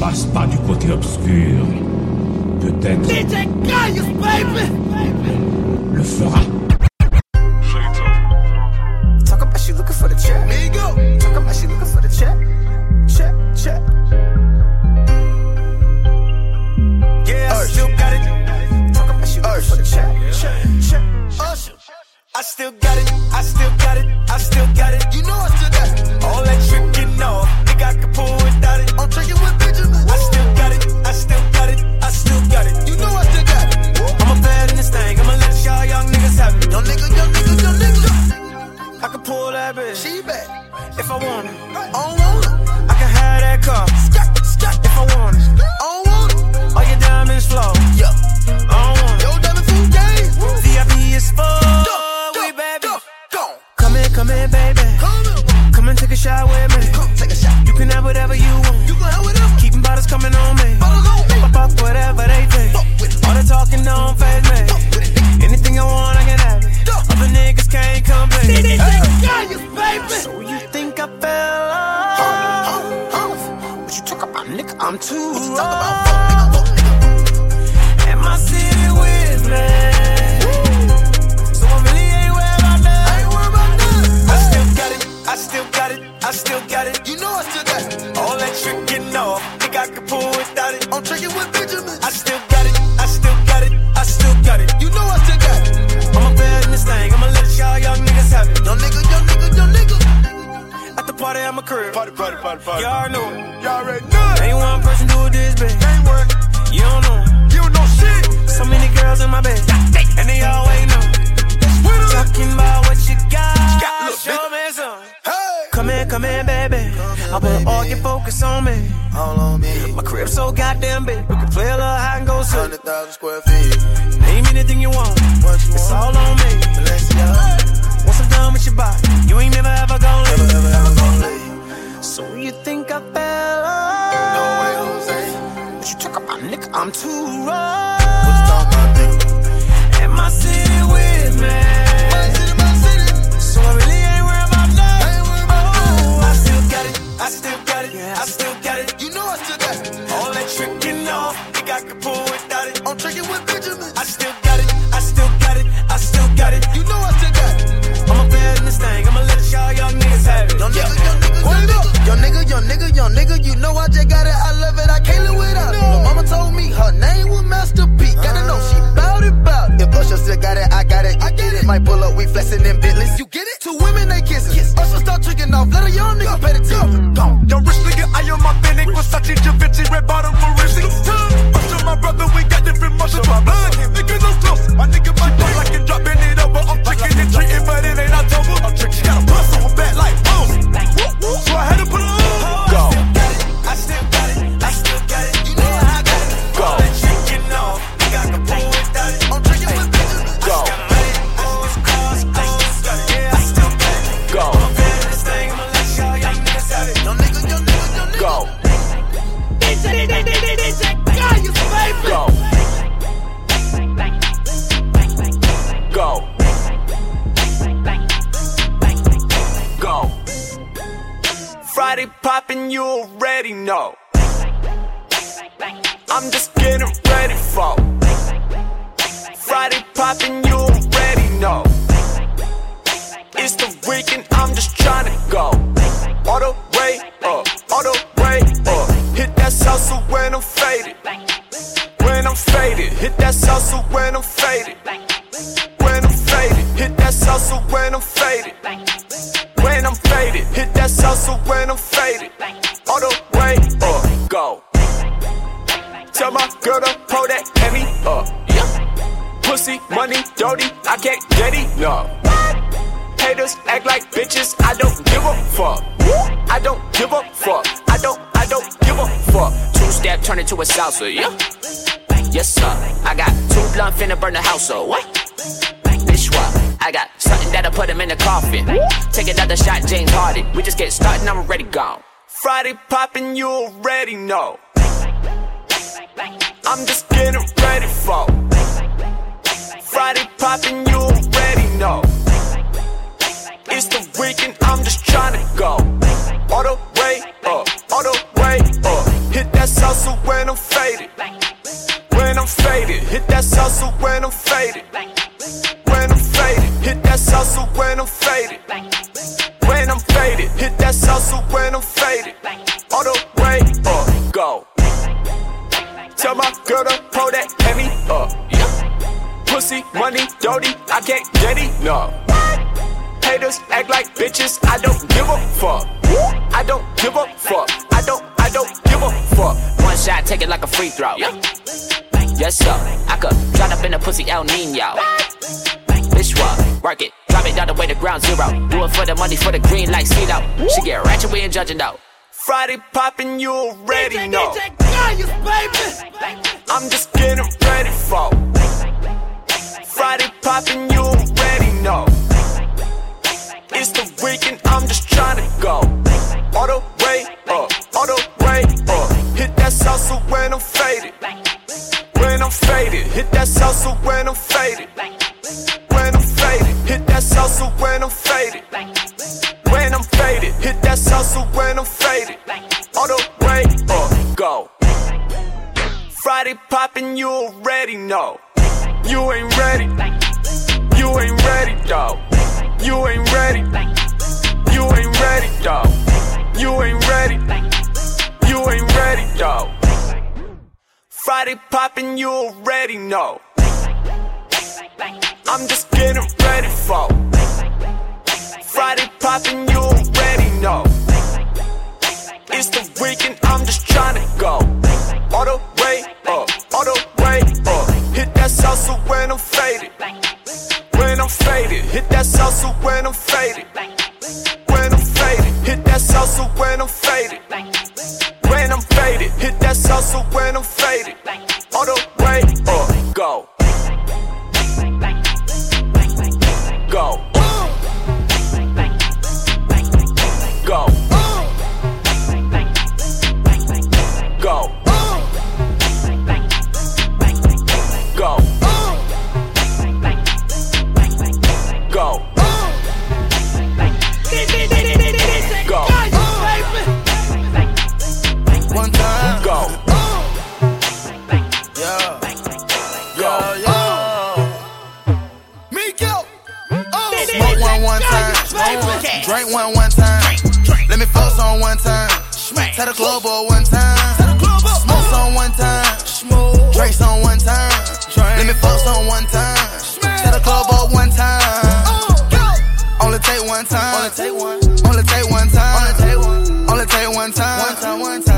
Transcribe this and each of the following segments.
passe pas du côté obscur, peut-être DJ Gaius, baby! le fera. Talk about she looking for the check. Migo! Talk about she looking for the check. Check, check. Yeah, I still got it. Talk about she looking for the check. Check, check. Usher! I still got it. I still got it. I still got it. You know I still got it. All that tricking off. Nigga, I can pull without it. I'm tricking with Benjamin. Can pull that bitch She back. if I want it. I don't want it. I can have that car if I want it. I don't want it. All your diamonds flow. Yeah. I don't want it. Yo, diamond food game. VIP is full. We baby. go, go. Come in, come in, baby. Come here. Come and take a shot with me. Come take a shot. You can have whatever you want. You gon' have whatever. Keeping bottles coming on me. Bottles on me. Fuck whatever they think. Fuck with. All the talking don't faze me. I'm too What you talk about? Fuck nigga, fuck nigga. And my city with me. So I really ain't worried about I ain't worried about I still got it. I still got it. I still got it. You know I still got it. Crib. Party, party, party, party. Y'all know. Y'all already know. Ain't one person do it this big. Ain't work. You don't know. You don't know shit. So many girls in my bed. And they all ain't know. Talking about what you got. Got- look, Show me some. Hey. Come in, come in, baby. I put all your focus on me. All on me. My crib so goddamn big. We can play a little hide and go. Hundred thousand square feet. Name anything you want. What you It's want? all on me. Balenciaga. Once I'm done with your body, you ain't never ever gonna Never, ever, ever gonna leave. So you think I fell No off? way, Jose. What you talk about, nigga? I'm too What raw. you talking about, nigga? And my city with me. My city, my city. So I really ain't worried about that. I ain't worried Oh, I still got it. I still got it. I still young nigga. Young nigga, young nigga. You know I just got it. I love it. I can't live without it. Lil' mama told me her name was Master P. Gotta know she bout it, bout it. If Usher still got it, I got it. I get it. Might pull up, we flexing them Bentleys. You get it? Two women, they kissing. Usher start tricking off. Let a young nigga pay the tip. Gone. Yo, rich nigga, I am authentic. Versace, Givenchy, red bottom, Maurici. Usher, my brother, we got different muscles. My blood, nigga, no close. My nigga, my dog, I can drop it over. I'm tricking and treating, but it ain't October. I'm tricking. Got a bust on back like you already know. I'm just getting ready for. Friday poppin', you already know. It's the weekend, I'm just trying to go. All the way up, all the way up. Hit that salsa when I'm faded. When I'm faded, hit that salsa when I'm faded. When I'm faded, hit that salsa when I'm faded. When I'm faded, hit that salsa when I'm faded. Tell my girl to pull that Hemi up. Yeah. Pussy, money, dirty, I can't get it enough. Haters act like bitches, I don't give a fuck. I don't give a fuck. I don't, I don't give a fuck. Two step turn into a salsa, yeah. Yes, sir. I got two blunt finna burn the house, so what? Bitch, what? I got something that'll put him in the coffin. Take another shot, James Harden. We just get started, I'm already gone. Friday poppin', you already know. I'm just getting ready for. Friday poppin', you already know. It's the weekend, I'm just trying to go. All get ratchet, we judging though. Friday poppin', you already know. The club boy one time. Smoke some one time. Drink some one time. Let me fuck some one time. Tell the club boy one time. Uh, Only take one time. Only take one. Only take one time. Only take one. Only take one time.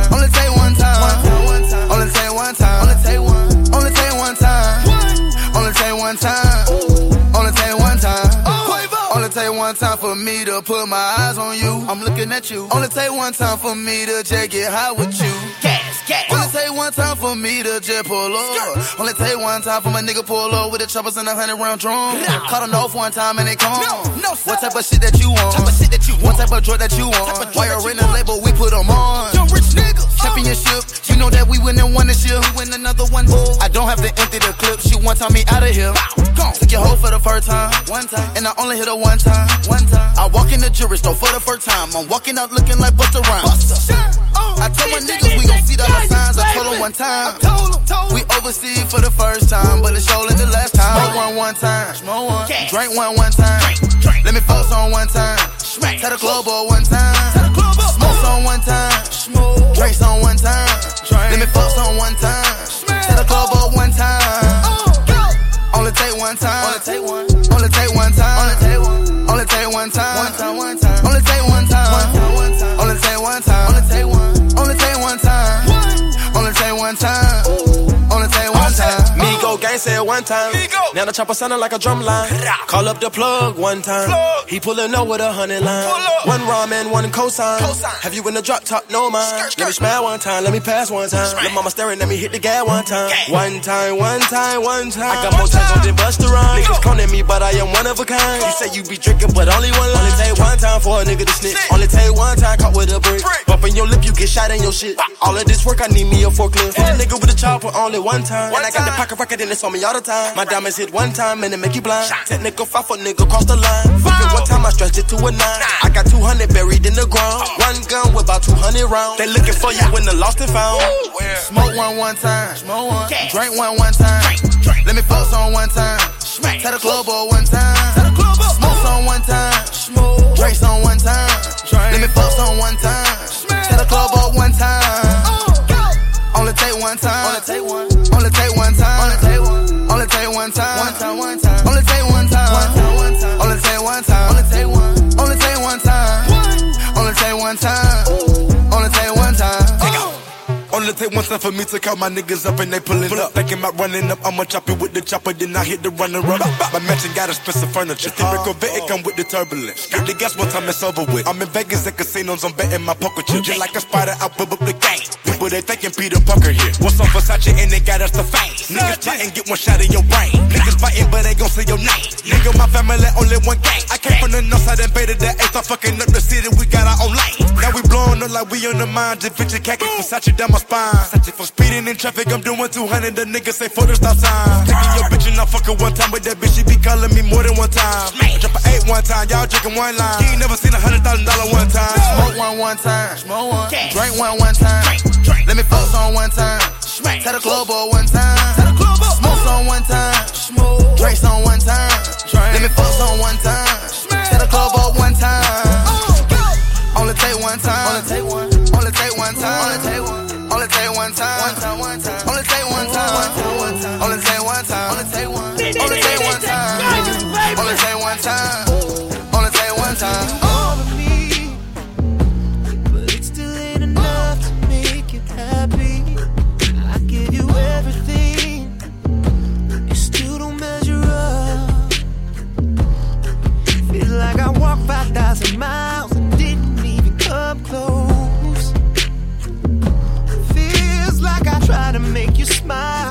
One time for me to put my eyes on you. I'm looking at you. Only take one time for me to just get high with you. Gas, gas. Only take one time for me to just pull up. Only take one time for my nigga pull up with the choppers and a hundred round drum. Caught them off one time and they come. No, no. What type of shit that you want? Type of shit that you want. What type of drug that you want? Why you're in the label, we put them on. Rich uh, niggas. Championship, you know that we win and won this year. We win another one. I don't have to empty the clip. She one time me out of here. Gone. Took your hoe for the first time. One time. And I only hit her one time. One time. I walk in the jury store for the first time. I'm walking out looking like Busta Rhymes. I told my oh, niggas we gon' see dollar signs. I told them one time. We overseas for the first time, but it's surely the last time. Smoke one one time. Smoke one. Drink one one time. Let me focus on one time. Tell the club one time. Tell the club up. Smoke on one time. Smoke. Drinks on one time. Let me fuck on one time. Tell the club up one time. Oh, Only take one time. Only take one. Only take one time. Only take one. Only take one time. One time. One time. Only take Go gang said one time. Now the chopper sounding like a drum line. Call up the plug one time. Plug. He pulling up with a hundred line. One ramen, one cosign. Cosign. Have you in the drop top? No mind. Skirt, skirt. Let me smile one time. Let me pass one time. Smack. Let mama staring. Let me hit the gas one time. Gas. One time, one time, one time. I got One more tags than Busta Rhymes. Nigga. Niggas cloning me, but I am one of a kind. You say you be drinking, but only one line. Only take one time for a nigga to snitch. Only take one time caught with a brick. Brick. Bumping your lip, you get shot in your shit. All of this work, I need me a forklift. Hit a nigga with a chopper only one time. One and I got the pocket rocket and it's on me all the time. My diamonds hit one time and it make you blind. Technical five foot nigga cross the line. Fuck it, one time I stretched it to a nine. I got 200 buried in the ground. One gun with about 200 rounds. They looking for you when the lost and found. Smoke one one time. Smoke one. Drink one one time. Drink, drink. Let me focus on one time. Tell the club boy one time. Tell the. Smoke on one time. Drinks on one time. Let me fuck some one time. Set a club up one time. Oh. Only take one time. Only take one. Only take one time. Only take one. Only take one time. One time. One time. Only take one time. One time. One time. Only take one time. Only take one. Only take one time. Only take one time. Take one time for me to call my niggas up and they pullin' up. Thinking about running up, I'ma chop it with the chopper, then I hit the runner up. My mansion got expensive furniture. Typical vet, it come with the turbulence. Get the gas one time, it's over with. I'm in Vegas at casinos, I'm betting my poker chips. Just like a spider, I whip up the game. People, they thinking Peter Parker here. What's up, Versace, and they got us the fame. Niggas plotting, get one shot in your brain. Niggas fighting, but they gon' say your name. Nigga, my family, only one gang. I came from the north side, invaded the eighth, I'm fucking up the city, we got our own lane. Now we blowing up like we on the mind, just bitch, khaki, Versace down my spine. For speeding in traffic, I'm doing 200, the niggas say for the stop sign. Taking your bitch and I fuck her one time, but that bitch, she be calling me more than one time. Drop an eight one time, y'all drinking one line. You ain't never seen a hundred thousand dollar one time. Smoke one one time. Smoke one. Drink one one time. Let me fuck some one time. Tell the club up one time. Smoke some one time. Drink some one time. Let me fuck some one time. Tell the club up one time. Only take one time. Only take one. Only take one time. Only take one. Only one time. One time. One time. Only take one time. One time. One time. Only take one time. Only take one. Make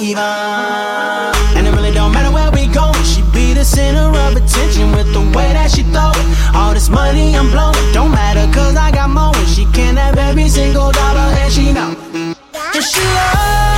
even. And it really don't matter where we go. She be the center of attention with the way that she throw it. All this money I'm blowing, don't matter cause I got more. She can have every single dollar and she know. Cause she love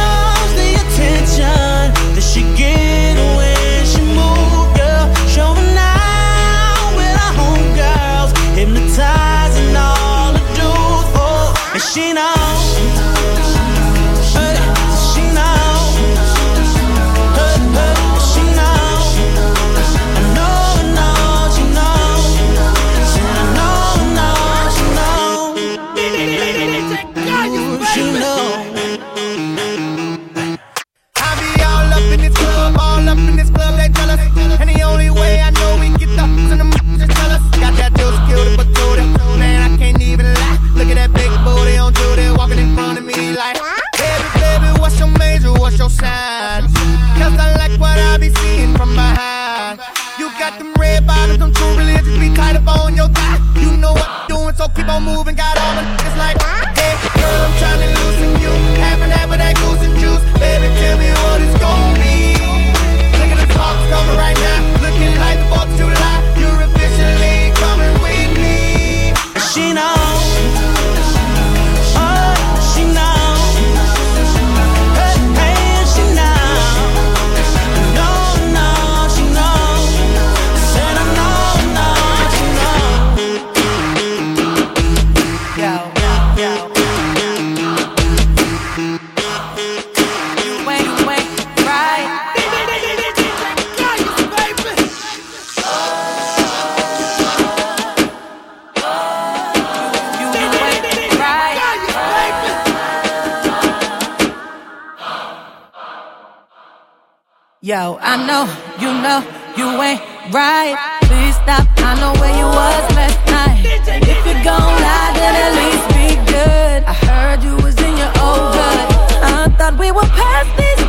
I know, you know, you ain't right. Please stop, I know where you was last night. If you gon' lie, then at least be good. I heard you was in your old hood. I thought we were past these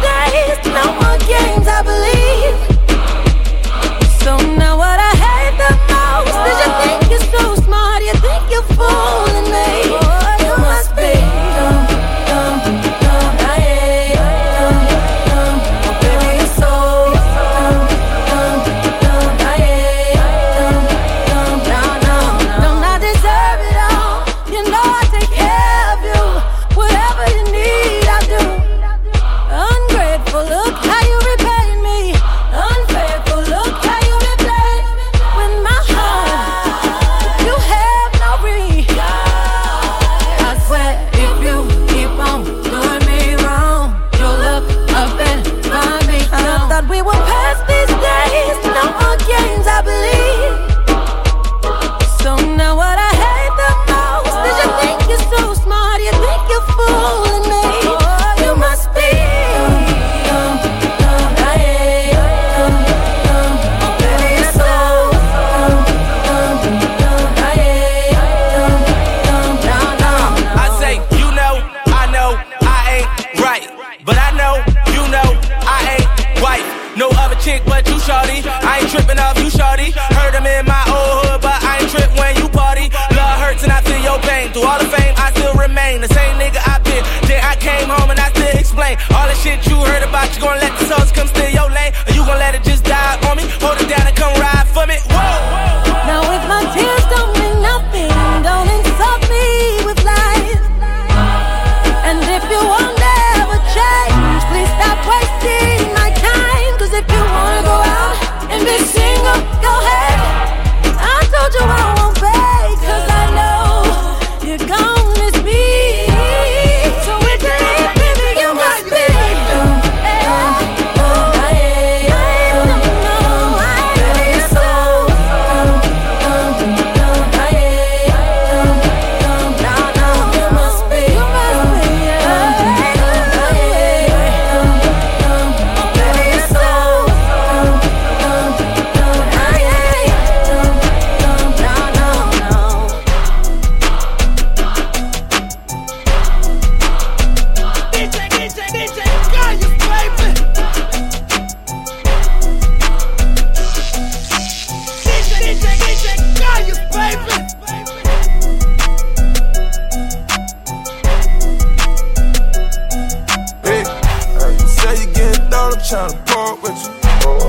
I'm tryna part with you.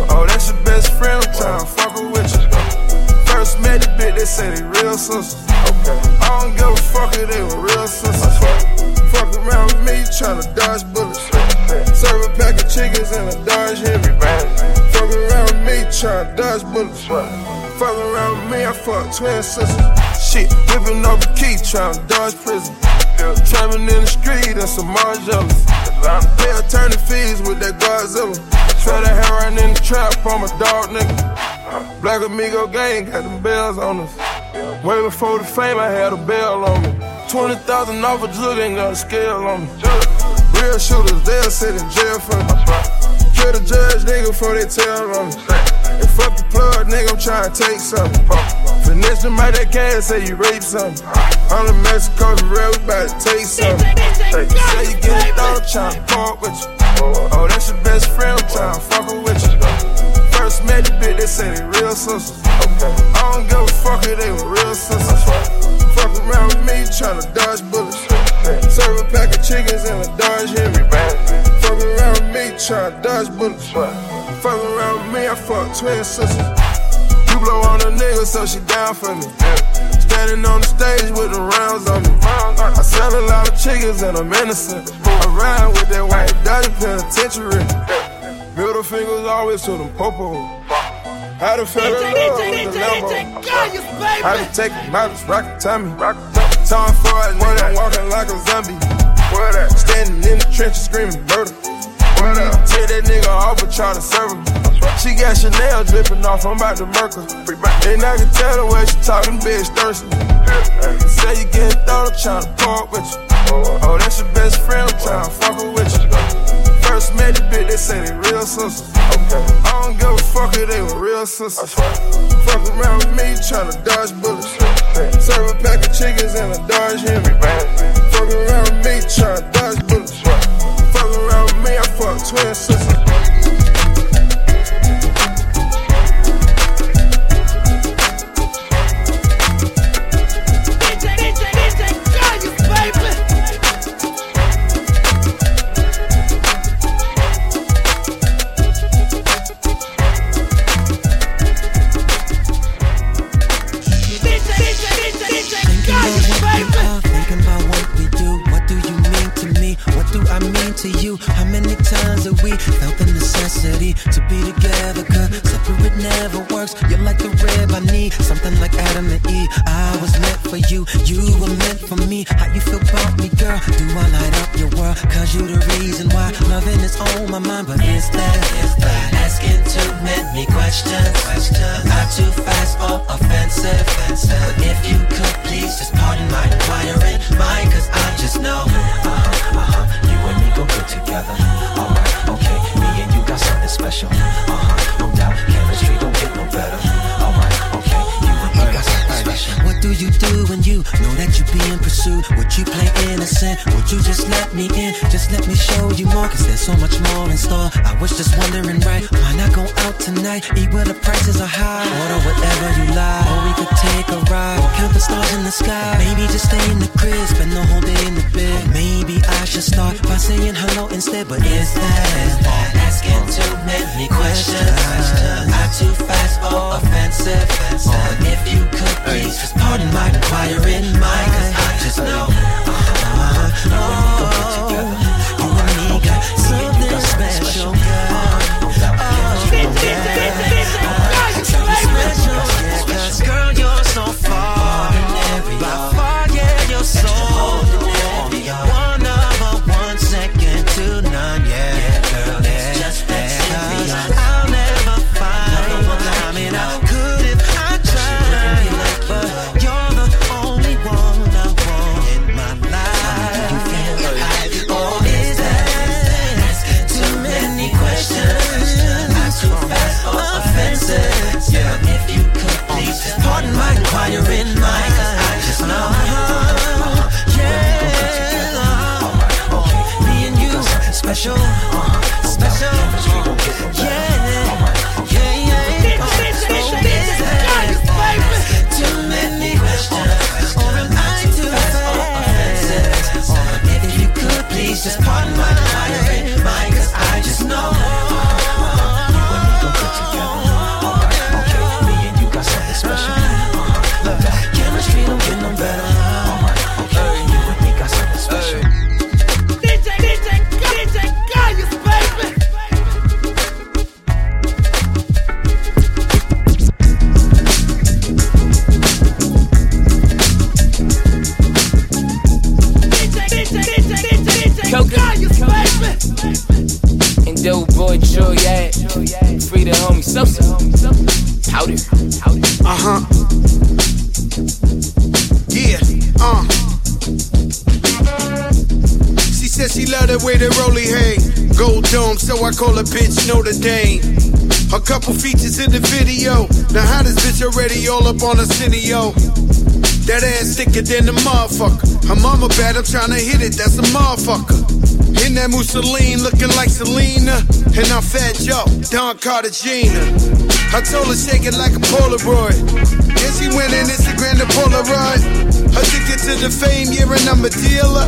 Oh, that's your best friend, I'm tryna fuck with you. First met the bitch, they say they real sisters. I don't give a fuck if they were real sisters. Fuck around with me, you tryna dodge bullets. Serve a pack of chickens and a Dodge Heavy. Fuck around with me, tryna dodge bullets. Fuck around with me, I fuck twin sisters. Shit, whipping up a key, tryna dodge prison. Traveling in the street and some more jealous. Pay attorney fees with that Godzilla. Try to hair right in the trap on my dog nigga. Black Amigo gang got them bells on us. Way before the fame, I had a bell on me. 20,000 off a jug ain't got a scale on me. Real shooters, they'll sit in jail for me. Kill the judge, nigga, before they tell on me. And fuck the plug, nigga, I'm trying to take something. Finesse them out that cash, say you rape something. I'm in Mexico, the real, we about to take something. Say you get it thought, I'm trying to park with you. Oh, that's your best friend, I'm trying to fuck her with you. First met the bitch, they say they real sisters. I don't give a fuck if they were real sisters. Fuck around with me, tryna dodge bullets. Serve a pack of chickens and a Dodge Heavy. Fuck around with me, tryna dodge bullets. Fuck around with me, I fuck twin sisters. You blow on a nigga, so she down for me. Standing on the stage with the rounds on me. I sell a lot of chickens and I'm innocent. I ride with that white Dodge penitentiary. Middle fingers always to them popo. How to feel love with the Lambo. How to take out, it's rocket tummy. Time for it, nigga, I'm walking like a zombie. Standing in the trenches screaming murder. Tear that nigga off and try to serve him. She got Chanel dripping off, I'm about to murk her. And I can tell the way she talking, bitch thirsty. Say you getting thought, I'm tryna park with you. Oh, that's your best friend, I'm tryna fuck her with you. First met the bitch, they say they real sisters. I don't give a fuck if they were real sisters. Fuck around with me, tryna dodge bullets. Serve a pack of chickens and a Dodge Heavy. Fuck around with me, tryna dodge bullets. Fuck around me, I fuck twin sisters. Necessity to be together? Cause separate never works. You're like the rib I need, something like Adam and Eve. I was meant for you, you were meant for me. How you feel about me, girl? Do I light up your world? Cause you the reason why loving is on my mind. But is that, is that asking too many questions? Call her bitch Notre Dame. A couple features in the video. Now how this bitch already all up on the cineo. That ass thicker than the motherfucker. Her mama bad, I'm tryna hit it, that's a motherfucker. In that Mussolini, looking like Selena. And I'm Fat Joe, Don Cartagena. I told her shake it like a Polaroid. Yeah, she went in Instagram to Polaroid. Addicted to the fame, yeah, and I'm a dealer.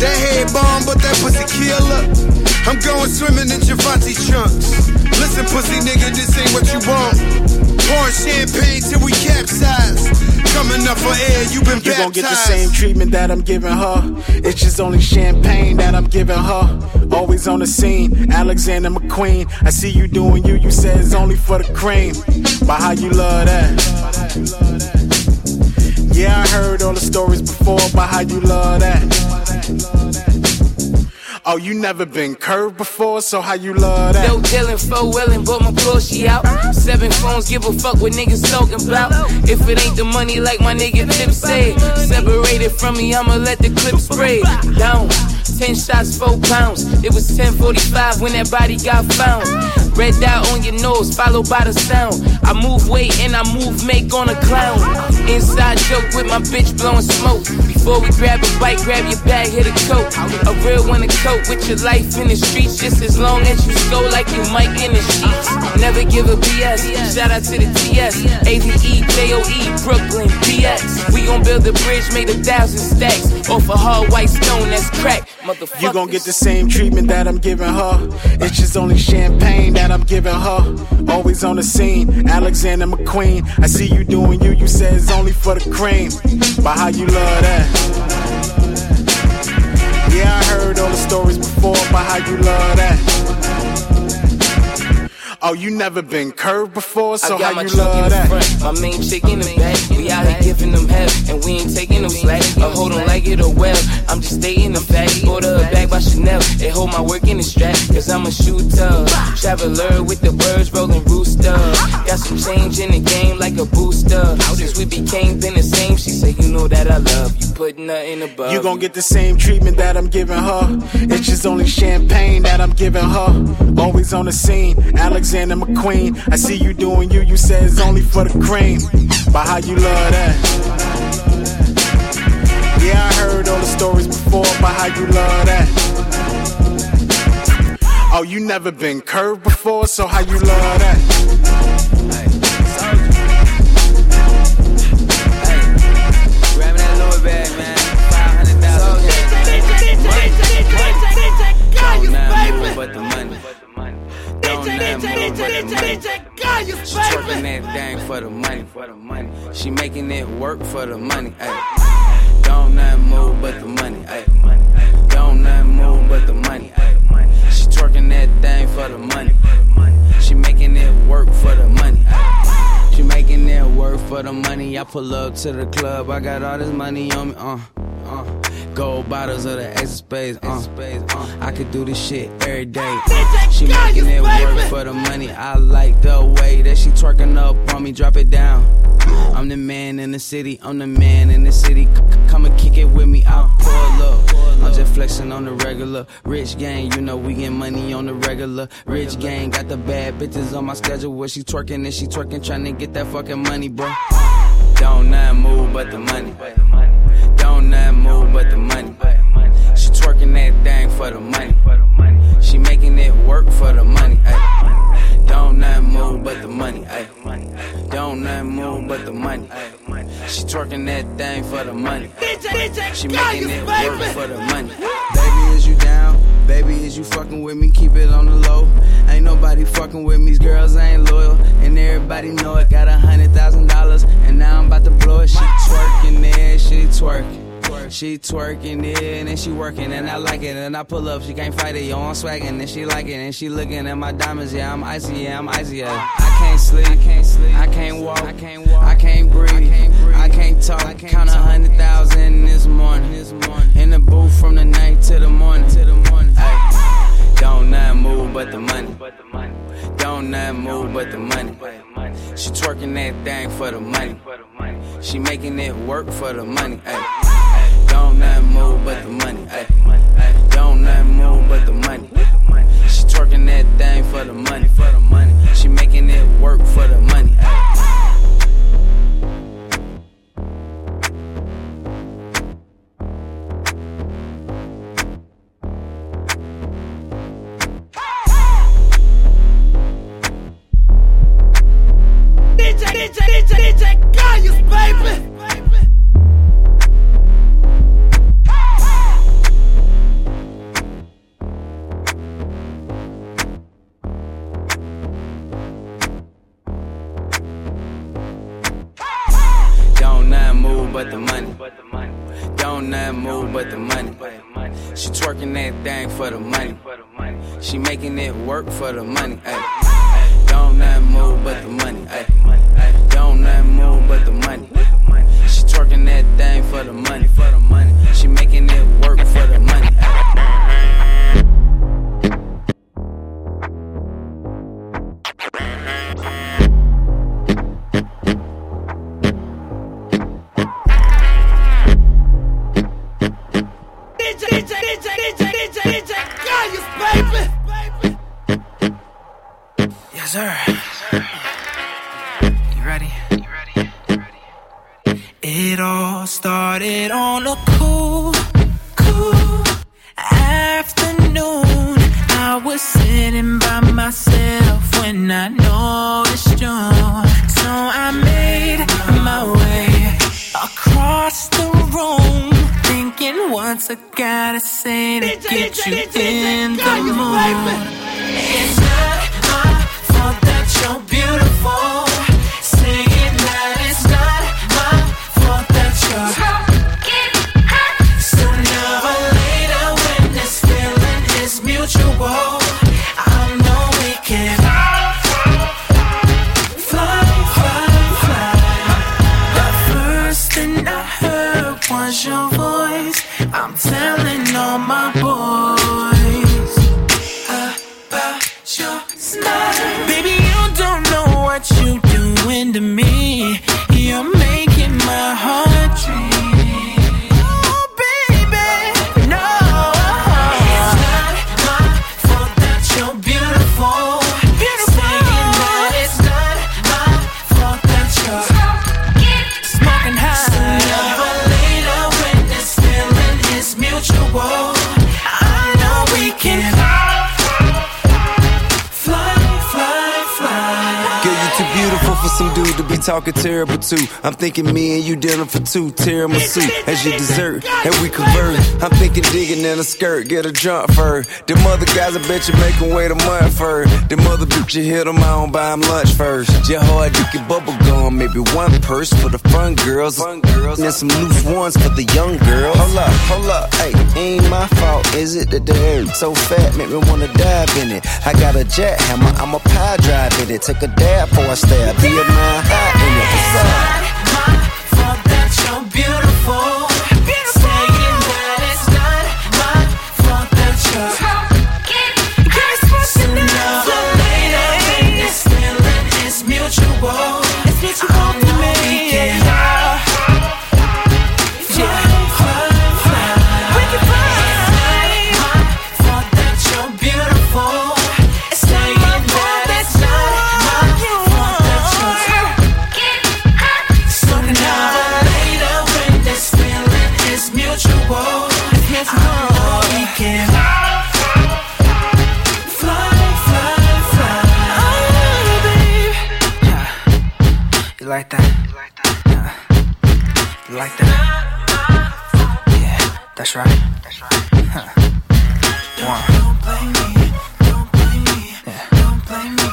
That head bomb, but that pussy killer. I'm going swimming in Givenchy trunks. Listen, pussy nigga, this ain't what you want. Pouring champagne till we capsize. Coming up for air, you been You gon' baptized. get the same treatment that I'm giving her. It's just only champagne that I'm giving her. Always on the scene, Alexander McQueen. I see you doing you, you said it's only for the cream. But how you love that? Yeah, I heard all the stories before about how you love that. Oh, you never been curved before, so how you love that? No dealing, four wheeling, but my Porsche out. Seven phones, give a fuck what niggas talking about. If it ain't the money, like my nigga Tip said, separated from me, I'ma let the clip spray. Down, ten shots, four pounds. It was 10:45 when that body got found. Red dot on your nose, followed by the sound. I move weight and I move make on a clown. Inside joke with my bitch blowing smoke. Before we grab a bite, grab your bag, hit a coat. A real one to cope with your life in the streets, just as long as you go like you Mike in the sheets. Never give a BS. Shout out to the TS, AVE, JOE, Brooklyn, BX. We gon' build a bridge made a thousand stacks off a hard white stone that's cracked. Motherfucker. You gon' get the same treatment that I'm giving her. It's just only champagne that I'm giving her. Always on the scene, Alexander McQueen. I see you doing you, you said it's only for the cream. But how you love that? Yeah, I heard all the stories before about how you love that. Oh, you never been curved before, so I got how my you love that? front, my main chick in the back. We out here giving them hell, and we ain't taking them slack. I hold them like it or well. I'm just stating the fact. Order a bag by Chanel, it hold my work in the strap. Cause I'm a shooter, traveler with the birds rolling rooster. Got some change in the game like a booster. Since we became been the same, she said, You know that I love you, put nothing above. You gon' get the same treatment that I'm giving her. It's just only champagne that I'm giving her. Always on the scene, Alexander McQueen. I see you doing you, you said it's only for the cream. But how you love that? Yeah, I heard all the stories before about how you love that. Oh, you never been curved before, so how you love that? Don't nothing move but the. She twerking that thing for the money, for the money. She making it work for the money. Ay. Don't nothing move but the money. Ay. Don't nothing move but the money. Ay. She twerking that thing for the money. She making it work for the money. Ay. Making it work for the money. I pull up to the club. I got all this money on me. Uh, uh. Gold bottles of the Ace of Spades. Uh, I could do this shit every day. Uh, she making it work for the money. I like the way that she twerking up on me. Drop it down. I'm the man in the city. I'm the man in the city. C- come and kick it with me. I'll pull up. I'm just flexing on the regular. Rich gang, you know we get money on the regular. Rich gang got the bad bitches on my schedule. Where she twerking and she twerking, trying to get that fucking money, bro. Don't not move but the money. Don't not move but the money. She twerking that thing for the money. She making it work for the money. Ay. Don't not move but the money. Ay. Don't not move but the money. She twerking that thing for the money. She making it work for the money. Baby, is you down? Baby, is you fucking with me? Keep it on the low. Ain't nobody fucking with me. These girls ain't loyal. And everybody know it. Got a hundred thousand dollars. And now I'm about to blow it. She twerking it. She twerking. She twerking it and she working and I like it and I pull up, she can't fight it, yo, I'm swagging and she like it and she looking at my diamonds, yeah, I'm icy, yeah, I'm icy, yeah. I can't sleep, I can't sleep, I can't walk, I can't walk, I can't breathe, I can't talk, I count a hundred thousand this morning, this morning, in the booth from the night to the morning, to the morning. Ay, don't not move but the money, don't not move but the money. She twerking that thing for the money, she making it work for the money. Ay. Don't not move but the money. Don't not move but the money. She twerking that thing for the money. For the money. She making it work for the money. DJ, DJ, DJ, DJ, Gaius, baby. Don't not move but the money. She twerking that thing for the money. She making it work for the money. Ay. Don't not move but the money. Ay. Don't not move but the money. She twerking that thing. For the money. She making it work for the money. Started on a cool, cool afternoon. I was sitting by myself when I noticed you. So I made my way across the room, thinking what's I gotta say to get you in the mood. It's not my I'm thinking me and you dinner for two, tiramisu as your dessert, and we convert. I'm thinking digging in a skirt, get a jump for her. Them other guys, I bet you make them wait a month for. Them other bitch, you hit them, I don't buy them lunch first. Hard to get bubble gum, maybe one purse for the fun girls, fun girls, and some loose ones for the young girls. Hold up, hold up, hey, ain't my fault, is it? That the air so fat, make me wanna dive in it. I got a jackhammer, I'm a pie drive in it. Take a dab for a stab, be a nine hot in it. What's up? Fault that you're beautiful. That's right. That's right. Huh. One. Don't blame me, don't blame me, don't blame me.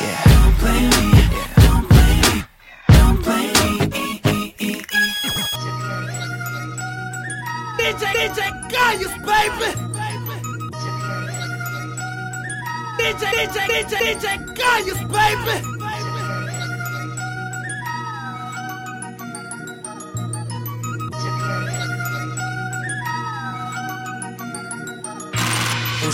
Yeah. Gaius, baby. DJ, DJ, DJ, DJ Gaius, baby.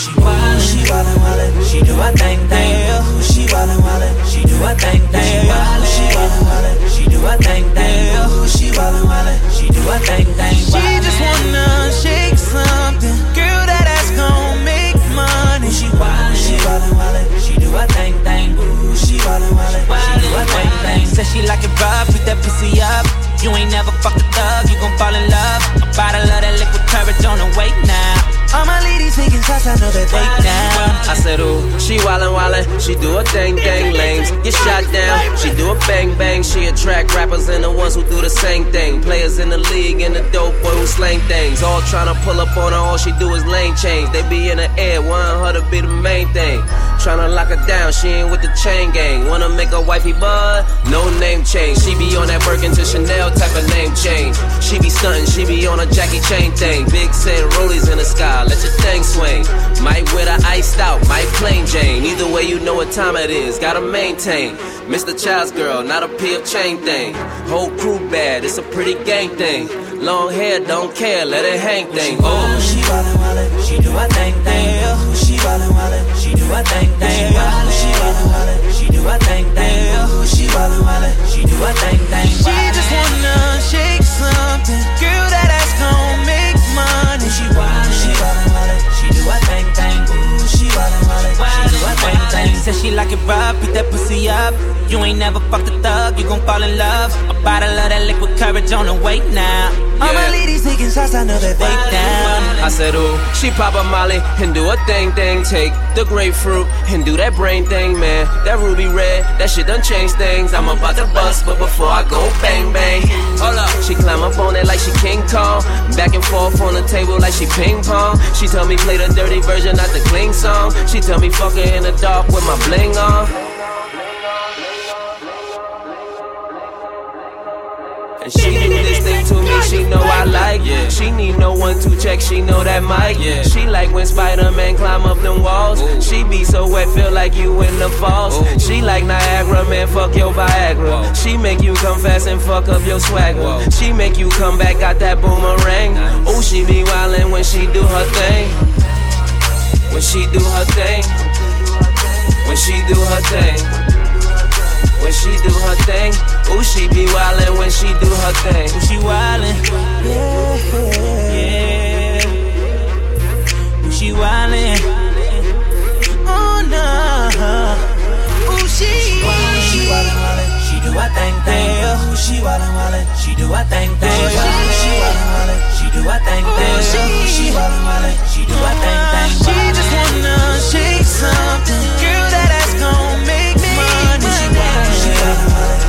She wildin', she wildin', wildin', she do her thing, thing. Ooh, she wildin', wildin', she do her thing, thing. She wildin', she wildin', wildin', she do her thing, thing. Ooh, she wildin', wildin', she do her thing, thing. She just wanna shake something. Girl, that ass gon' make money. Ooh, she wildin', she wildin', wildin', she do her thing, thing. Ooh, she wildin', wildin', she do her thing, thing. Said she like it rough, beat that pussy up. You ain't never fucked a thug, you gon' fall in love. A bottle of that liquid courage on the way now. All my ladies taking shots, I know that they down. I said, ooh, she wildin' wildin', she do a thing thing, lames get shot down. She do a bang bang, she attract rappers and the ones who do the same thing. Players in the league and the dope boy who slang things. All tryna pull up on her, all she do is lane change. They be in the air, want her to be the main thing. Tryna lock her down, she ain't with the chain gang. Wanna make her wifey bud, no name change. She be on that Birkin to Chanel type of name change. She be stuntin', she be on a Jackie Chain thing. Big saying rollies in the sky, let your thing swing. Might wear the iced out, might plain Jane. Either way, you know what time it is, gotta maintain. Mr. Child's girl, not a peel chain thing. Whole crew bad, it's a pretty gang thing. Long hair, don't care, let it hang thing. Oh, she wildin', oh. wildin', she do her thing, thing. She wildin', wildin', she do her thing, thing. She wildin', she do her thing, thing. Ooh, she wildin', wildin', she do her thing, thing. She just wanna shake something. Girl, that ass gon' make money. She wildin', she wildin', wildin', she do her thing, thing. Ooh, she wildin', wildin', she do her thing, thing. Said she like it rough, beat that pussy up. You ain't never fucked a thug, you gon' fall in love. A bottle of that liquid courage on the way now. All my ladies taking shots, I know that they down. I said, ooh, she pop a molly and do a thing thing. Take the grapefruit and do that brain thing, man. That ruby red, that shit done changed things. I'm about to bust, but before I go bang bang. Hold up, she climb up on it like she King Kong. Back and forth on the table like she ping pong. She tell me play the dirty version, not the clean song. She tell me fuck her in the dark with my bling on. And she she know I like. Yeah. She need no one to check, she know that mic. Yeah. She like when Spider-Man climb up them walls. Ooh. She be so wet, feel like you in the falls. Ooh. She like Niagara, man, fuck your Viagra. Whoa. She make you come fast and fuck up your swagger. Whoa. She make you come back, got that boomerang. Nice. Oh, she be wildin' when she do her thing. When she do her thing. When she do her thing when she do her thing. Ooh, she be wildin' when she do her thing. Ooh, she wildin', yeah, yeah. Ooh, she wildin', oh no. Ooh, she, she wildin', wildin', she do her thing, thing. Ooh, she wildin', wildin', she do her thing, thing. Ooh, she wildin', wildin', she do her thing, thing. Ooh, she wildin', wildin', she do her thing, thing. She just wanna shake something,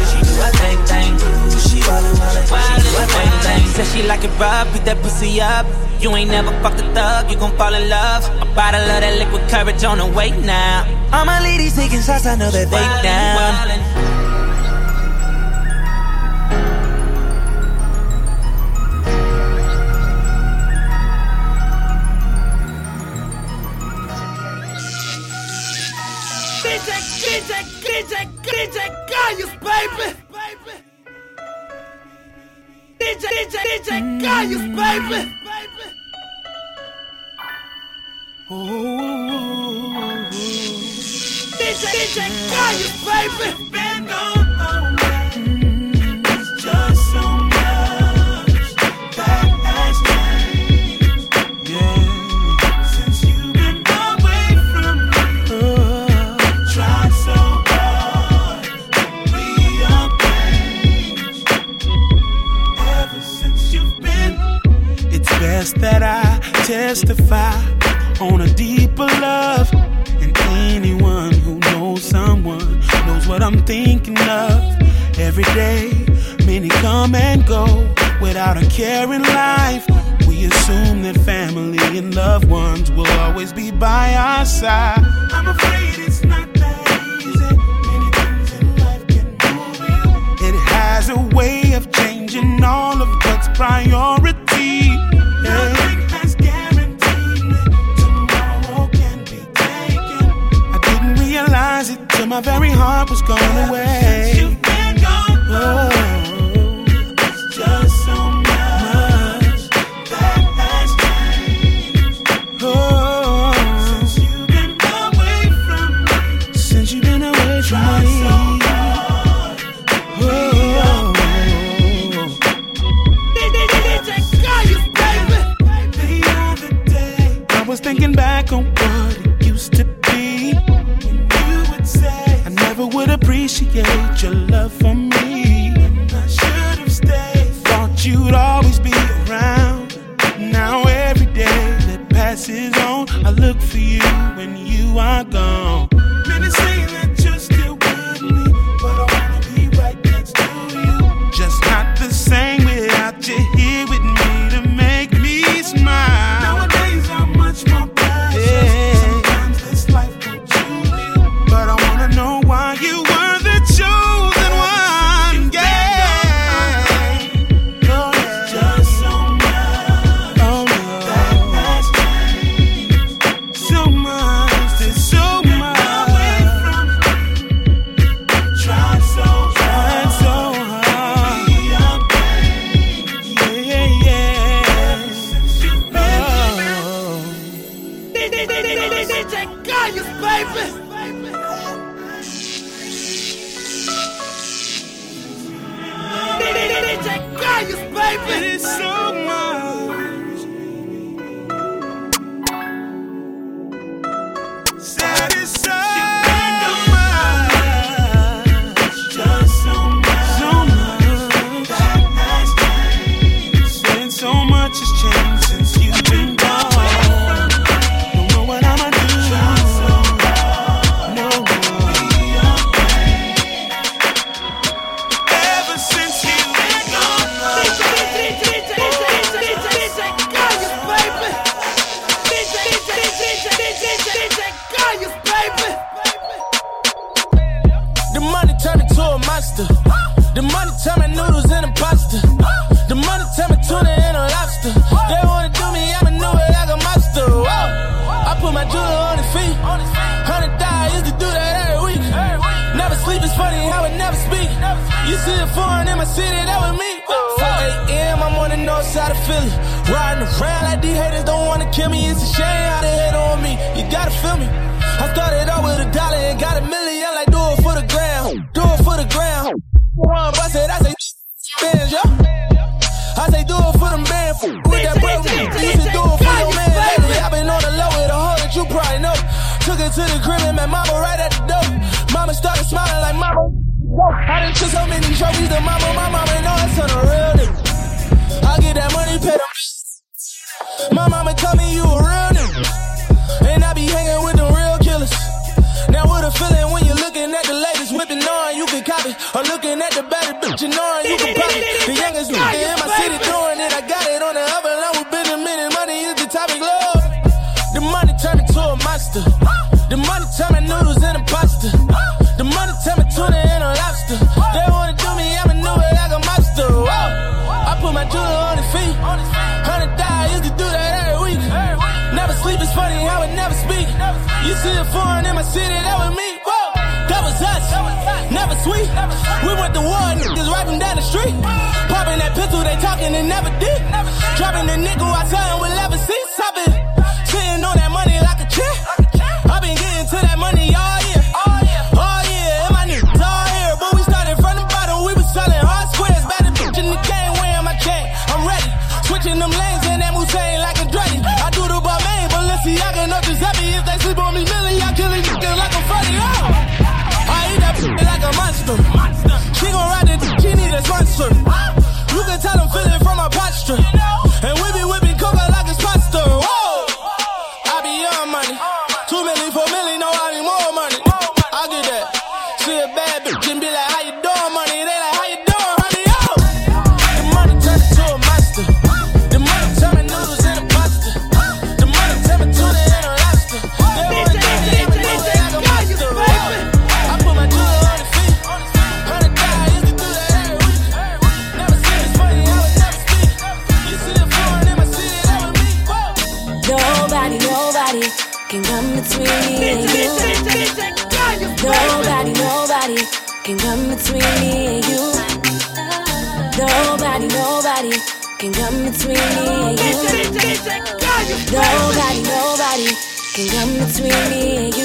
She do her thing thing. She wildin' wildin'. She do her thing thing. Said she like it rough, beat that pussy up. You ain't never fucked a thug, you gon' fall in love. A bottle of that liquid courage on the way now. All my ladies taking shots, I know that they down. Wildin'. Critic, critic, critic, critic. Gaius, baby. DJ, DJ, DJ Gaius, baby. DJ, DJ Gaius, baby. Been That I testify on a deeper love. And anyone who knows someone knows what I'm thinking of. Every day, many come and go without a care in life. We assume that family and loved ones will always be by our side. I'm afraid it's not that easy. Many things in life can move you. It has a way of changing all of what's priority. Was gone away. The money turned into a monster. The money turned my noodles into pasta. The money turned my tuna into lobster. They wanna do me, I'ma do it like a monster. Whoa. I put my jeweler on his feet. Hundred thousand used to do that every week. Never sleep, it's funny how it never speak. You see a foreign in my city, that was me. 4 a.m., I'm on the north side of Philly. Riding around like these haters don't wanna kill me. It's a shame how they hate on me. You gotta feel me. I started out with a dollar and got a million. Like, bands, yo. I say, do it for them bands. With that we used to do it for your man. Lately, I've been on the low with a hoe that you probably know. Took it to the crib and met mama right at the door. Mama started smiling like mama. I done took so many trophies to mama. My mama know it's on the real nigga. I get that money, pay them. My mama tell me you a real nigga. And I be hanging with the real killers. Now what a feeling when you're looking at the latest lobby. I'm looking at the better bitch, you know, and you can pop it. The youngest nigga in my city doing it. I got it on the oven. Long we been a minute. Money is the topic, love. The money turned into a monster. The money turn my noodles into pasta. The money turn my tuna into lobster. They wanna do me, I'ma do it like a monster. Whoa. I put my jewelry on his feet. Hundred thousand, used to do that every week. Never sleep, it's funny I would never speak. You see a foreign in my city. Street. Popping that pistol, they talking and never did. Dropping the nickel, I tell them we'll never see. I've been can come between me and you.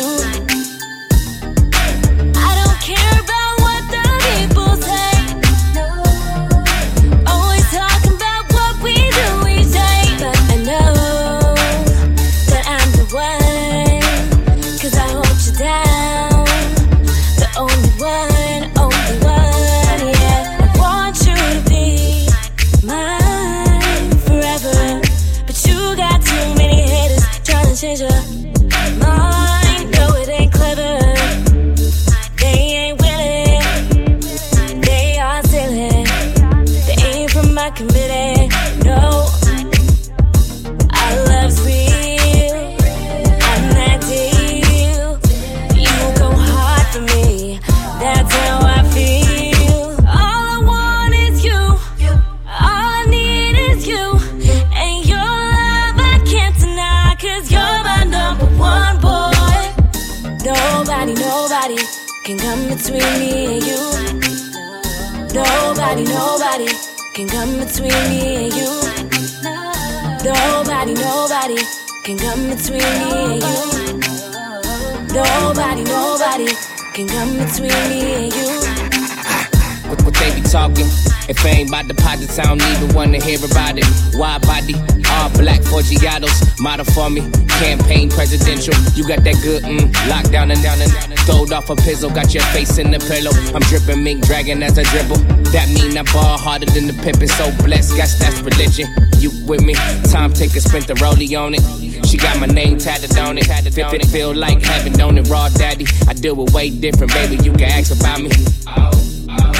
I don't even wanna hear about it. Wide body, all black Forgiatos, model for me. Campaign presidential, you got that good mm, lockdown and down and throwed off a pizzle, got your face in the pillow. I'm dripping mink dragon as I dribble. That mean I ball harder than the pimpin', so blessed, guess that's religion. You with me? Time taker spent the rollie on it. She got my name tatted on it. Feel, feel, feel like heaven, don't it? Raw daddy. I deal with way different, baby. You can ask about me.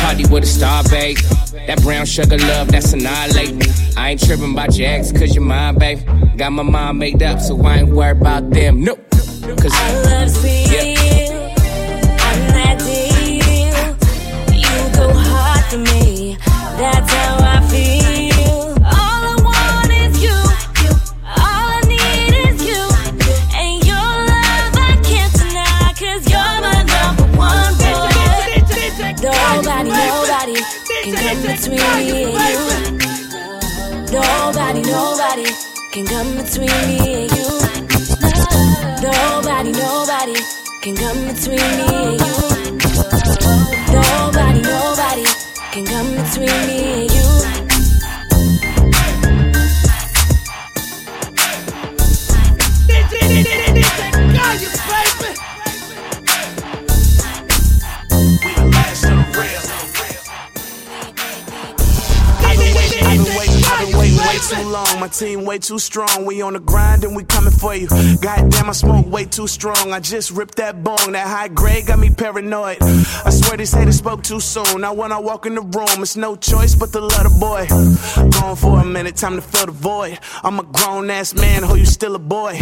Party with a star, babe. That brown sugar love, that's annihilate. I ain't tripping about your ex, cause you're mine, babe. Got my mind made up, so I ain't worried about them. No. Cause Our love's real. Too strong. We on the grind for you. Goddamn, I smoke way too strong. I just ripped that bong. That high grade got me paranoid. I swear these haters spoke too soon. Now when I walk in the room, it's no choice but to love the boy. Gone for a minute, time to fill the void. I'm a grown ass man, who you still a boy.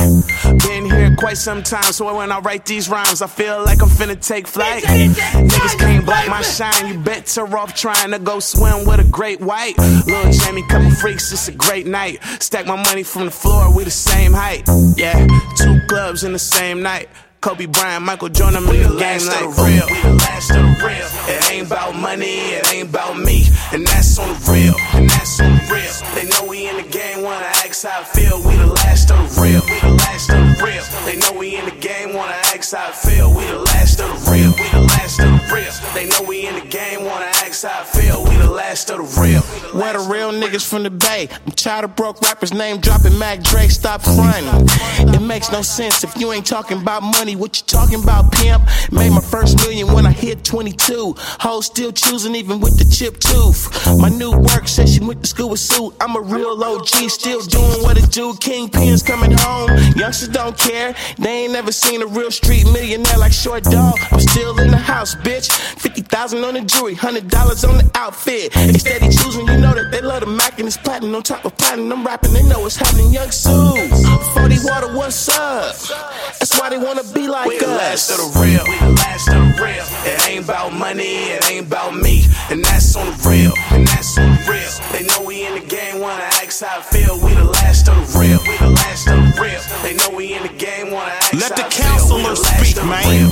Been here quite some time, so when I write these rhymes, I feel like I'm finna take flight. Niggas can't block my shine. You better off trying to go swim with a great white. Lil Jamie, couple freaks, it's a great night. Stack my money from the floor, we the same height. Yeah, two clubs in the same night. Kobe Bryant, Michael Jordan, in the game like real. We the last of the real. It ain't about money, it ain't about me, and that's on the real, and that's on the real. They know we in the game, wanna ask how I feel. We the last of the real, we the last of the real. They know we in the game, wanna ask how I feel. We the last of the real, we the last of the real. They know we in the game, wanna ask how I feel. The last of the real. Where the real niggas from the Bay? I'm tired of broke rappers name dropping Mac Dre. Stop fronting. It makes no sense if you ain't talking about money. What you talking about, pimp? Made my first million when I hit 22. Hoes still choosing even with the chip tooth. My new work she went to school with suit. I'm a real OG, still doing what it do. Kingpins coming home. Youngsters don't care. They ain't never seen a real street millionaire like Short Dog. I'm still in the house, bitch. 50,000 on the jewelry, $100 on the outfit. They steady choosing, you know that they love the Mac and it's platinum on top of platinum. I'm rapping, they know what's happening. Young Suits, 40 water, what's up? That's why they wanna be like we us. Last of the real. Last of the real. It ain't about money, it ain't about me, and that's on the real, and that's on the real. They know we in the game, wanna ask how I feel. We the last of the real. We the last of the real. They know we in the game, wanna ask Let the how I counselor feel. We the last speak, man.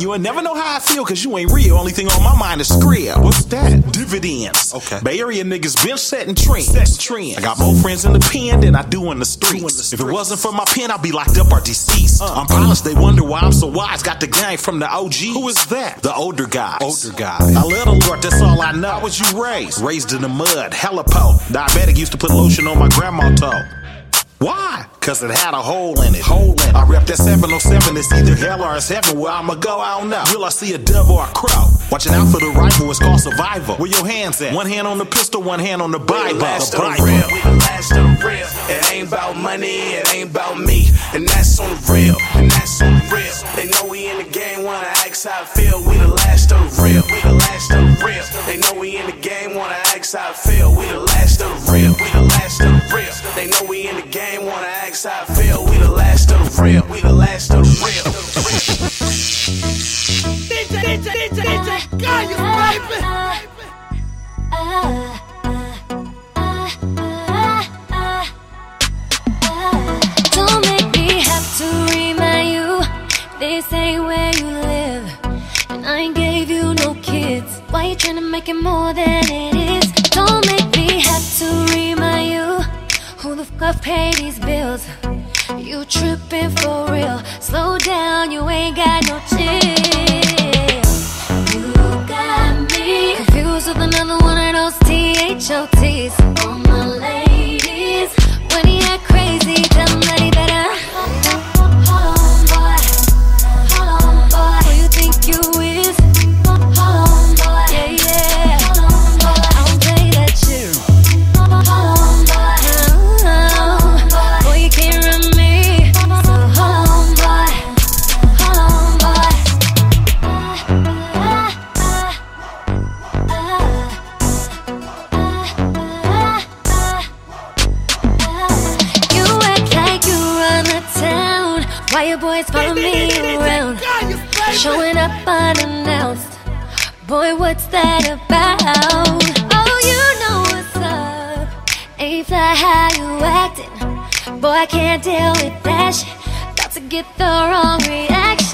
And you'll never know how I feel because you ain't real. Only thing on my mind is script. What's that? Dividends. Okay. Bay Area niggas been setting trends. Setting trends. I got more friends in the pen than I do in the streets. If it wasn't for my pen, I'd be locked up or deceased. Uh. I'm honest, they wonder why I'm so wise. Got the gang from the OG. Who is that? The older guys. Older guys. I love the Lord, that's all I know. How was you raised? Raised in the mud, hella po. Diabetic used to put lotion on my grandma toe. Why? Cause it had a hole in it. Hole in it. I rep that 707. It's either hell or it's heaven. Where I'ma go, I don't know. Will I see a dove or a crow? Watching out for the rifle. It's called survival. Where your hands at? One hand on the pistol, one hand on the Bible. We the last The of the Bible. real. We the last of the real. It ain't about money, it ain't about me, and that's on the real, and that's on the real. They know we in the game, wanna ask how I feel. We the last of the real. We the last of the real. They know we in the game, wanna ask how I feel. We the wanna I feel. We the last of the real. We the last of the real. DJ, DJ, DJ, DJ, Gaius, baby. Don't make me have to remind you this ain't where you live. And I ain't gave you no kids. Why you tryna make it more than it is? Don't make the fuck these bills. You tripping for real? Slow down, you ain't got no chill. You got me confused with another one of those THOTs. All my ladies, Why your boys follow me around? Showing up unannounced. Boy, what's that about? Oh, you know what's up. Ain't fly how you acting. Boy, I can't deal with that shit. About to get the wrong reaction.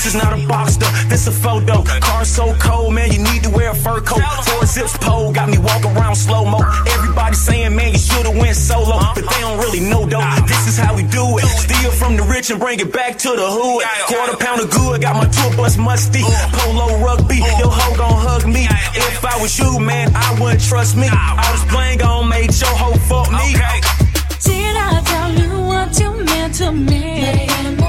This is not a boxer, this a photo. Car so cold, man, you need to wear a fur coat. Four zips pole, got me walk around slow mo. Everybody saying, man, you should've went solo, but they don't really know though. This is how we do it. Steal from the rich and bring it back to the hood. Quarter pound of good, got my tour bus musty. Polo rugby, your hoe gon' hug me. If I was you, man, I wouldn't trust me. All this bling on make your hoe fuck me. Did I tell you what you meant to me?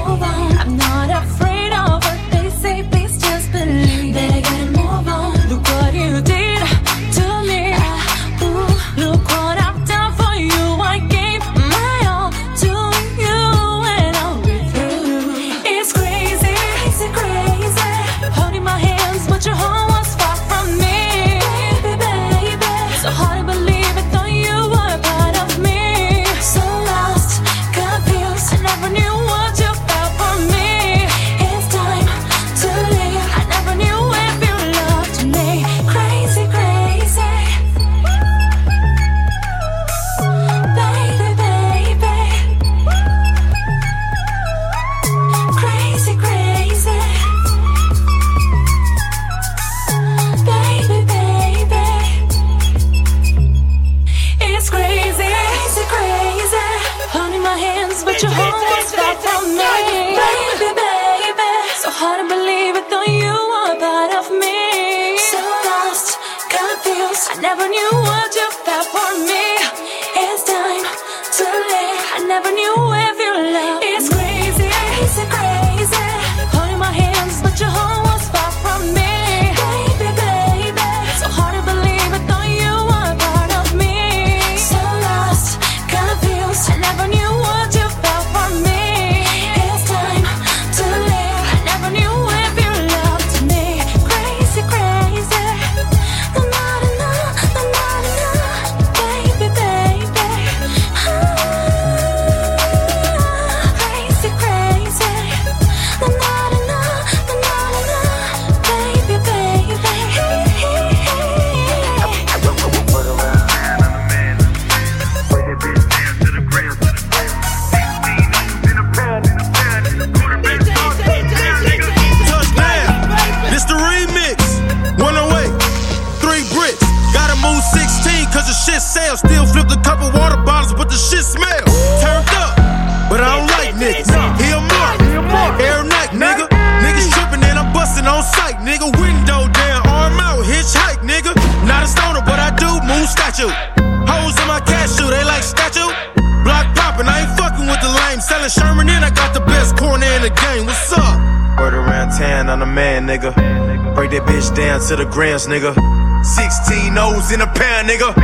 Nigga. 16 O's in a pound, nigga.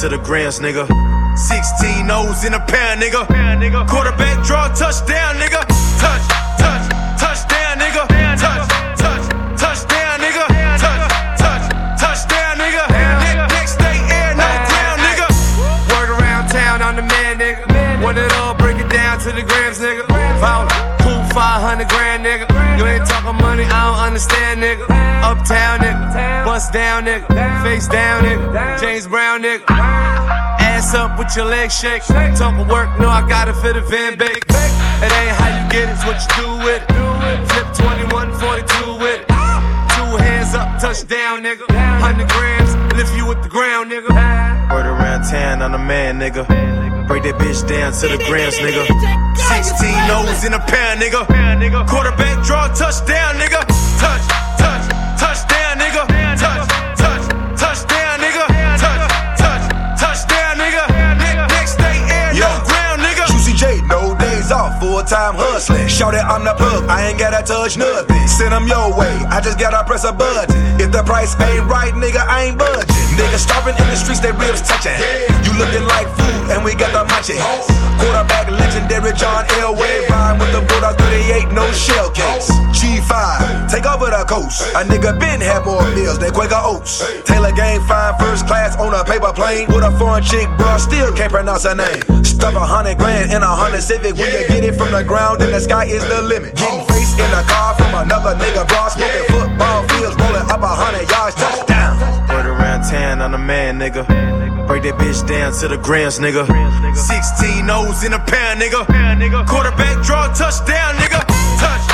To the grams, nigga. 16 O's in a pound, nigga. Quarterback draw, touchdown, nigga. Touch, touch, touchdown, nigga. Touch, touch, touchdown, nigga. Touch, touch, touchdown, nigga. Ne- Next day, air, no ground, nigga. Word around town, I'm the man, nigga. Want it all, break it down to the grams, nigga. Vote, cool 500 grand, nigga. You ain't talking money, I don't understand, nigga. Uptown, nigga. Bust down, nigga. Face down, nigga. James Brown, nigga. Ass up with your legs shake. Talking work, no, I got it for the Van Bake. It ain't how you get it, it's what you do with it. Flip 21, 42 with it. Two hands up, touchdown, nigga. 100 grams, lift you with the ground, nigga. Word around town, I'm the man, nigga. Break that bitch down to the grams, nigga. 16 O's in a pound, nigga. Quarterback draw, touchdown, nigga. Touch, time hustling. Shout it, I'm the plug, I ain't gotta touch nothing. Send them your way, I just gotta press a button. If the price ain't right, nigga, I ain't budging. Niggas starving in the streets, they ribs touching. You looking like food, and we got the munchies. Quarterback legendary John Elway, rhyme with the Bulldog 38, no shell case. G5, take over the coast. A nigga been had more meals than Quaker Oats. Taylor Gang fine, first class on a paper plane. With a foreign chick, bro, still can't pronounce her name. Stuff a hundred grand in a Honda Civic. When you get it from the ground, then the sky is the limit. Getting face in a car from another nigga, bro. Smoking football fields, rolling up a hundred yards, touchdown. Town, I'm the man, nigga. Break that bitch down to the grams, nigga. 16 O's in a pound, nigga. Quarterback draw, touchdown, nigga. Touch,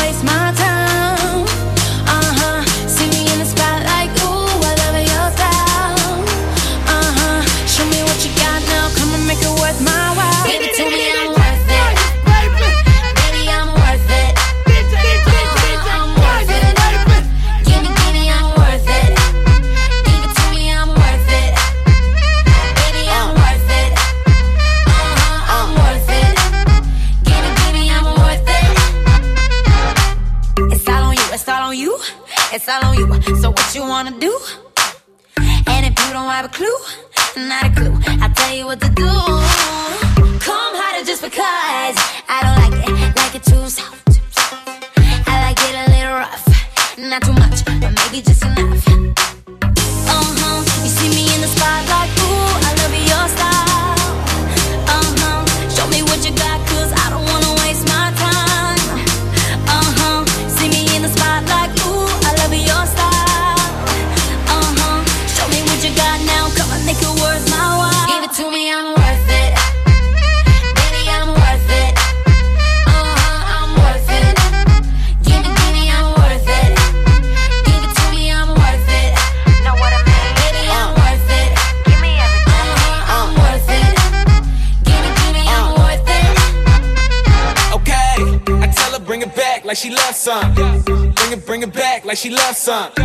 like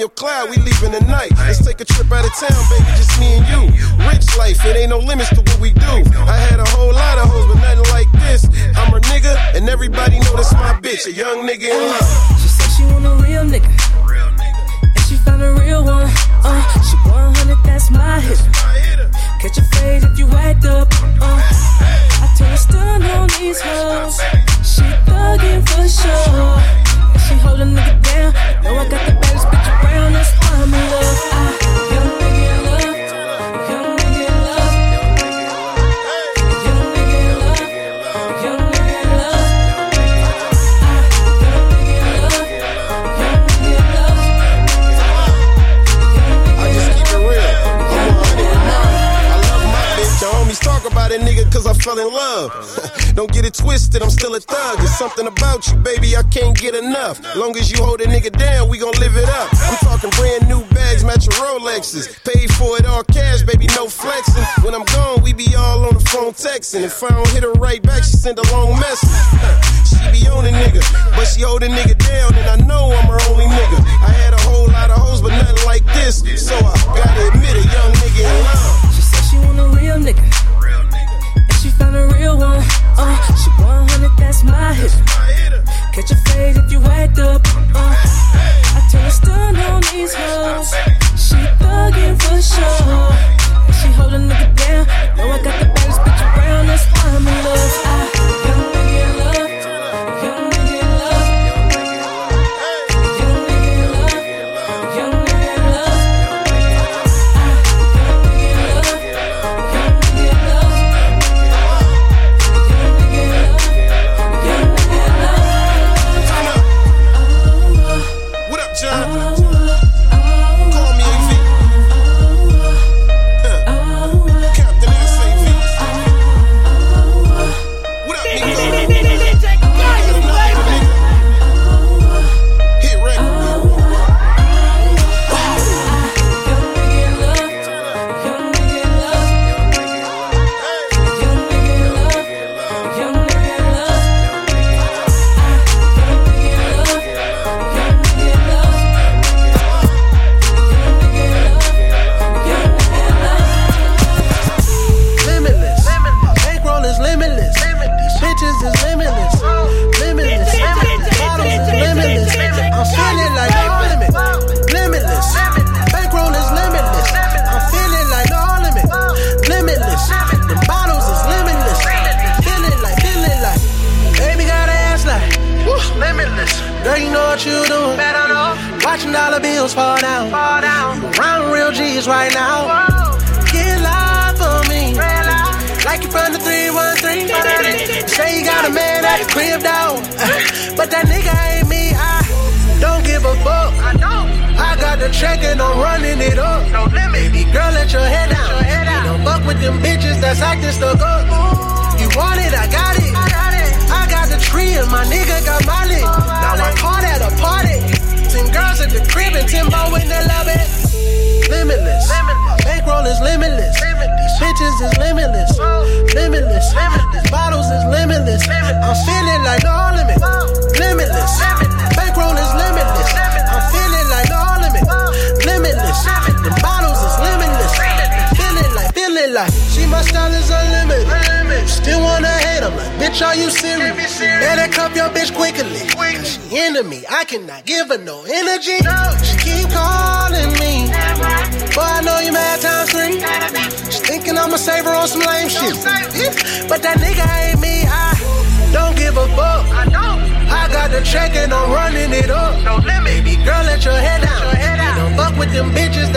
your cloud, we leaving tonight. Let's take a trip out of town, baby, just me and you. Rich life, it ain't no limits to what we do. I had a whole lot of hoes, but nothing like this. I'm a nigga, and everybody know that's my bitch. A young nigga in something about you, baby, I can't get enough. Long as you hold a nigga down, we gon' live it up. I'm talking brand new bags, matching Rolexes. Paid for it all cash, baby, no flexing. When I'm gone, we be all on the phone texting. If I don't hit her right back, she send a long message. She be on a nigga, but she hold a nigga down, and I know I'm her only nigga. I had a whole lot of hoes, but nothing like this. So I gotta admit it, young nigga in love. She said she want a real nigga a real one. Uh, she 100, that's my hit. Catch a fade if you act up. Uh, I tell her stun on these hoes.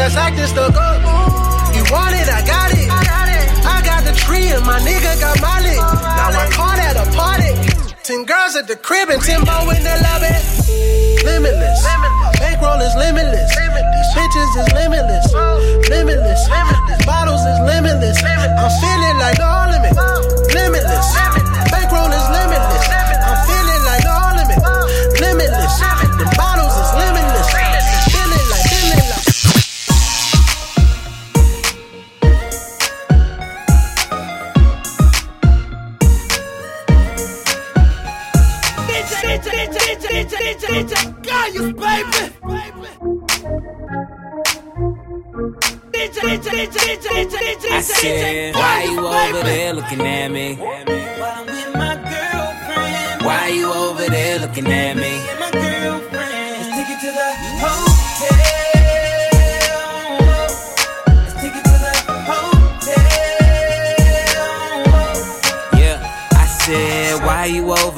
That's acting stuck up. You want it, I got it. I got the tree and my nigga got my lit. Now I caught at a party. Ten girls at the crib and Timbo in the lobby. Limitless. Bankroll is limitless. Bitches is limitless. Oh. Limitless. Bottles is limitless. I'm feeling like no limit. Oh. Limitless. Bankroll is Gaius, baby. I said, why you over there looking at me? Why you over there looking at me? My girlfriend. Let's take it to the hotel.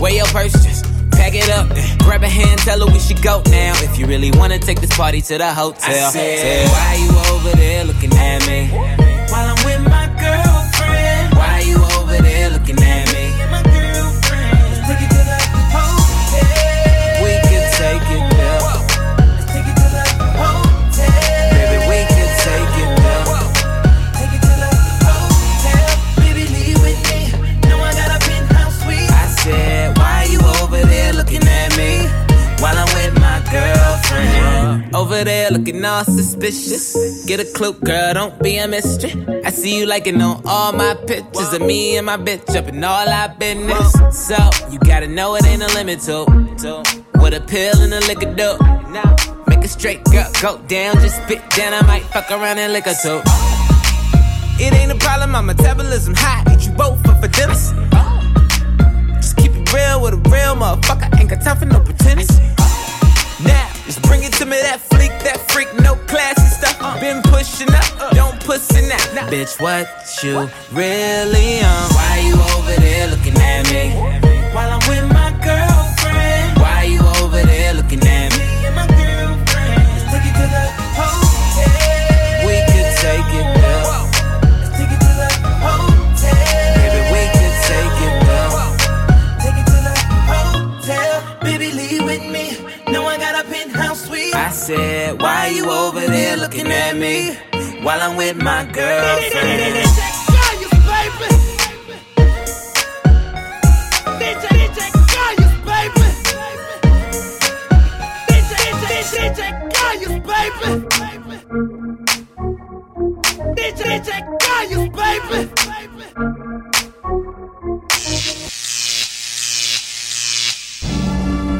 Wear your purse, just pack it up. Grab a hand, tell her we should go now. If you really wanna take this party to the hotel. I said, why you over there looking at me? While I'm with my girlfriend. Why you over there looking at me? Over there looking all suspicious. Get a clue, girl, don't be a mystery. I see you liking on all my pictures of me and my bitch up in all our business. So, you gotta know it ain't a limit to what a pill and a liquor do. Make a straight girl go down, just spit down. I might fuck around and lick her too. It ain't a problem, my metabolism high. Eat you both up for dinner. Just keep it real with a real motherfucker. Ain't got time for no pretending. Now, just bring it to me, that freak, that freak, no classy stuff. Uh. Been pushing up, uh. don't pussy now. Bitch, what you really on? Why you over there looking at me? While I'm with my girlfriend. Why you over there looking at me? Said, why you over there looking at me? While I'm with my girlfriend.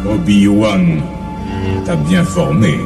Obi-Wan T'as bien formé.